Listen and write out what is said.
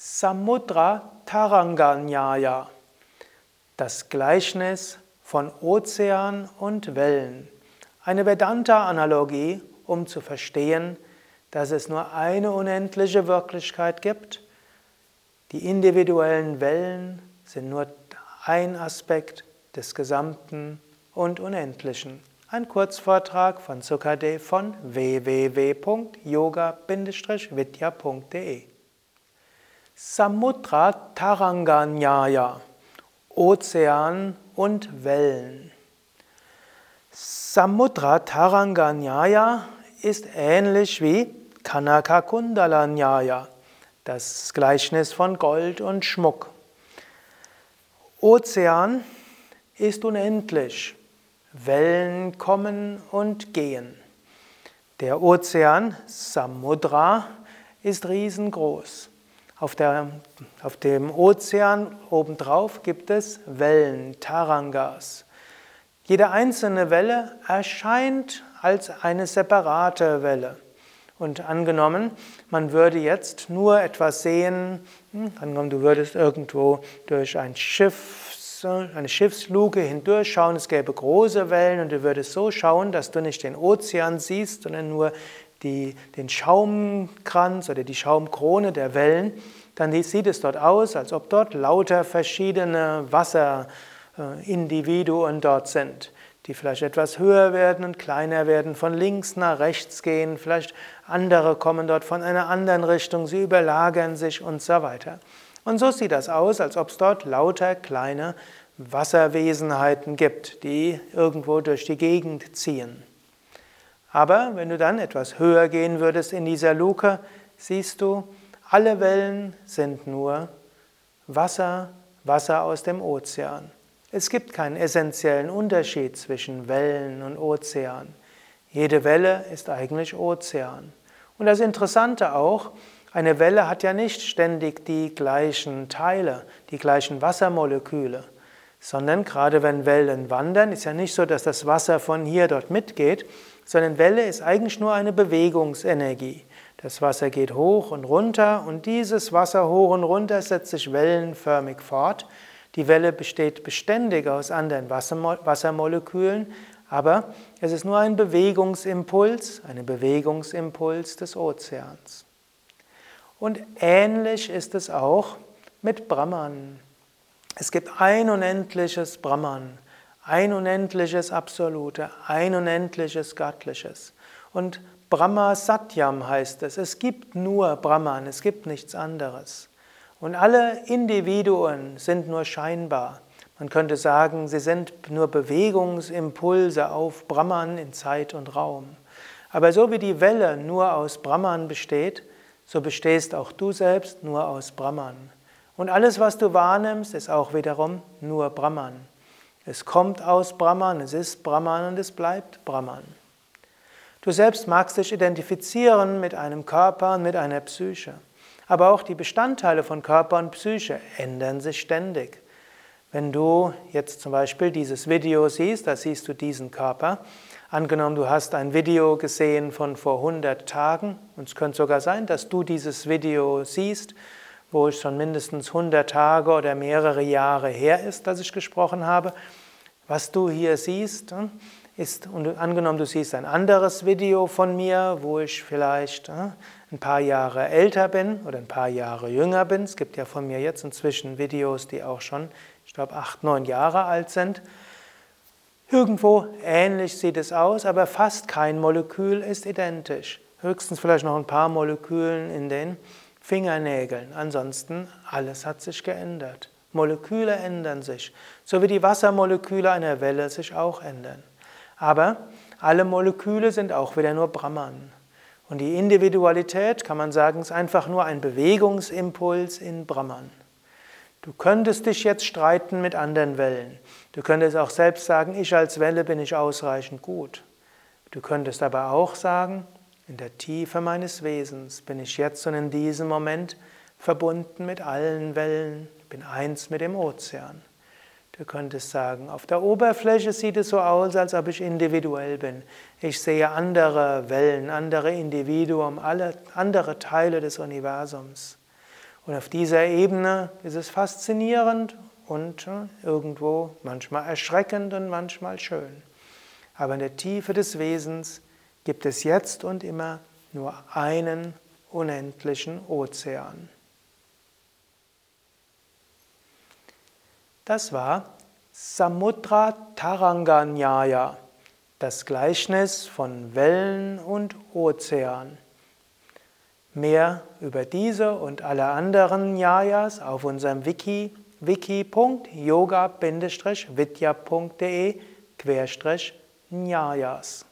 Samudra Taranganyaya, das Gleichnis von Ozean und Wellen. Eine Vedanta-Analogie, um zu verstehen, dass es nur eine unendliche Wirklichkeit gibt. Die individuellen Wellen sind nur ein Aspekt des Gesamten und Unendlichen. Ein Kurzvortrag von Sukadev von www.yoga-vidya.de Samudra Taranganyaya Ozean und Wellen Samudra Taranganyaya ist ähnlich wie Kanaka Kundalanyaya, das Gleichnis von Gold und Schmuck. Ozean ist unendlich. Wellen kommen und gehen. Der Ozean Samudra ist riesengroß. Auf, der, auf dem Ozean obendrauf gibt es Wellen, Tarangas. Jede einzelne Welle erscheint als eine separate Welle. Und angenommen, man würde jetzt nur etwas sehen, hm, angenommen, du würdest irgendwo durch ein Schiff, eine Schiffsluke hindurchschauen, es gäbe große Wellen und du würdest so schauen, dass du nicht den Ozean siehst, sondern nur die, den Schaumkranz oder die Schaumkrone der Wellen, dann sieht es dort aus, als ob dort lauter verschiedene Wasserindividuen dort sind, die vielleicht etwas höher werden und kleiner werden, von links nach rechts gehen, vielleicht andere kommen dort von einer anderen Richtung, sie überlagern sich und so weiter. Und so sieht das aus, als ob es dort lauter kleine Wasserwesenheiten gibt, die irgendwo durch die Gegend ziehen. Aber wenn du dann etwas höher gehen würdest in dieser Luke, siehst du, alle Wellen sind nur Wasser, Wasser aus dem Ozean. Es gibt keinen essentiellen Unterschied zwischen Wellen und Ozean. Jede Welle ist eigentlich Ozean. Und das Interessante auch, eine Welle hat ja nicht ständig die gleichen Teile, die gleichen Wassermoleküle, sondern gerade wenn Wellen wandern, ist ja nicht so, dass das Wasser von hier dort mitgeht, sondern Welle ist eigentlich nur eine Bewegungsenergie. Das Wasser geht hoch und runter und dieses Wasser hoch und runter setzt sich wellenförmig fort. Die Welle besteht beständig aus anderen Wassermolekülen, aber es ist nur ein Bewegungsimpuls, ein Bewegungsimpuls des Ozeans. Und ähnlich ist es auch mit Brahman. Es gibt ein unendliches Brahman ein unendliches Absolute, ein unendliches Göttliches. Und Brahma Satyam heißt es, es gibt nur Brahman, es gibt nichts anderes. Und alle Individuen sind nur scheinbar. Man könnte sagen, sie sind nur Bewegungsimpulse auf Brahman in Zeit und Raum. Aber so wie die Welle nur aus Brahman besteht, so bestehst auch du selbst nur aus Brahman. Und alles, was du wahrnimmst, ist auch wiederum nur Brahman. Es kommt aus Brahman, es ist Brahman und es bleibt Brahman. Du selbst magst dich identifizieren mit einem Körper und mit einer Psyche. Aber auch die Bestandteile von Körper und Psyche ändern sich ständig. Wenn du jetzt zum Beispiel dieses Video siehst, da siehst du diesen Körper. Angenommen, du hast ein Video gesehen von vor 100 Tagen, und es könnte sogar sein, dass du dieses Video siehst, wo es schon mindestens 100 Tage oder mehrere Jahre her ist, dass ich gesprochen habe. Was du hier siehst, hm, ist, und angenommen, du siehst ein anderes Video von mir, wo ich vielleicht hm, ein paar Jahre älter bin oder ein paar Jahre jünger bin. Es gibt ja von mir jetzt inzwischen Videos, die auch schon, ich glaube, acht, neun Jahre alt sind. Irgendwo ähnlich sieht es aus, aber fast kein Molekül ist identisch. Höchstens vielleicht noch ein paar Molekülen in den Fingernägeln. Ansonsten alles hat sich geändert. Moleküle ändern sich, so wie die Wassermoleküle einer Welle sich auch ändern. Aber alle Moleküle sind auch wieder nur Brahman. Und die Individualität, kann man sagen, ist einfach nur ein Bewegungsimpuls in Brahman. Du könntest dich jetzt streiten mit anderen Wellen. Du könntest auch selbst sagen, ich als Welle bin ich ausreichend gut. Du könntest aber auch sagen, in der Tiefe meines Wesens bin ich jetzt und in diesem Moment verbunden mit allen Wellen, bin eins mit dem Ozean. Du könntest sagen, auf der Oberfläche sieht es so aus, als ob ich individuell bin. Ich sehe andere Wellen, andere Individuen, alle andere Teile des Universums. Und auf dieser Ebene ist es faszinierend und äh, irgendwo manchmal erschreckend und manchmal schön. Aber in der Tiefe des Wesens gibt es jetzt und immer nur einen unendlichen Ozean. Das war Samudra Taranganyaya, das Gleichnis von Wellen und Ozean. Mehr über diese und alle anderen Nyayas auf unserem Wiki wiki.yoga-vidya.de Nyayas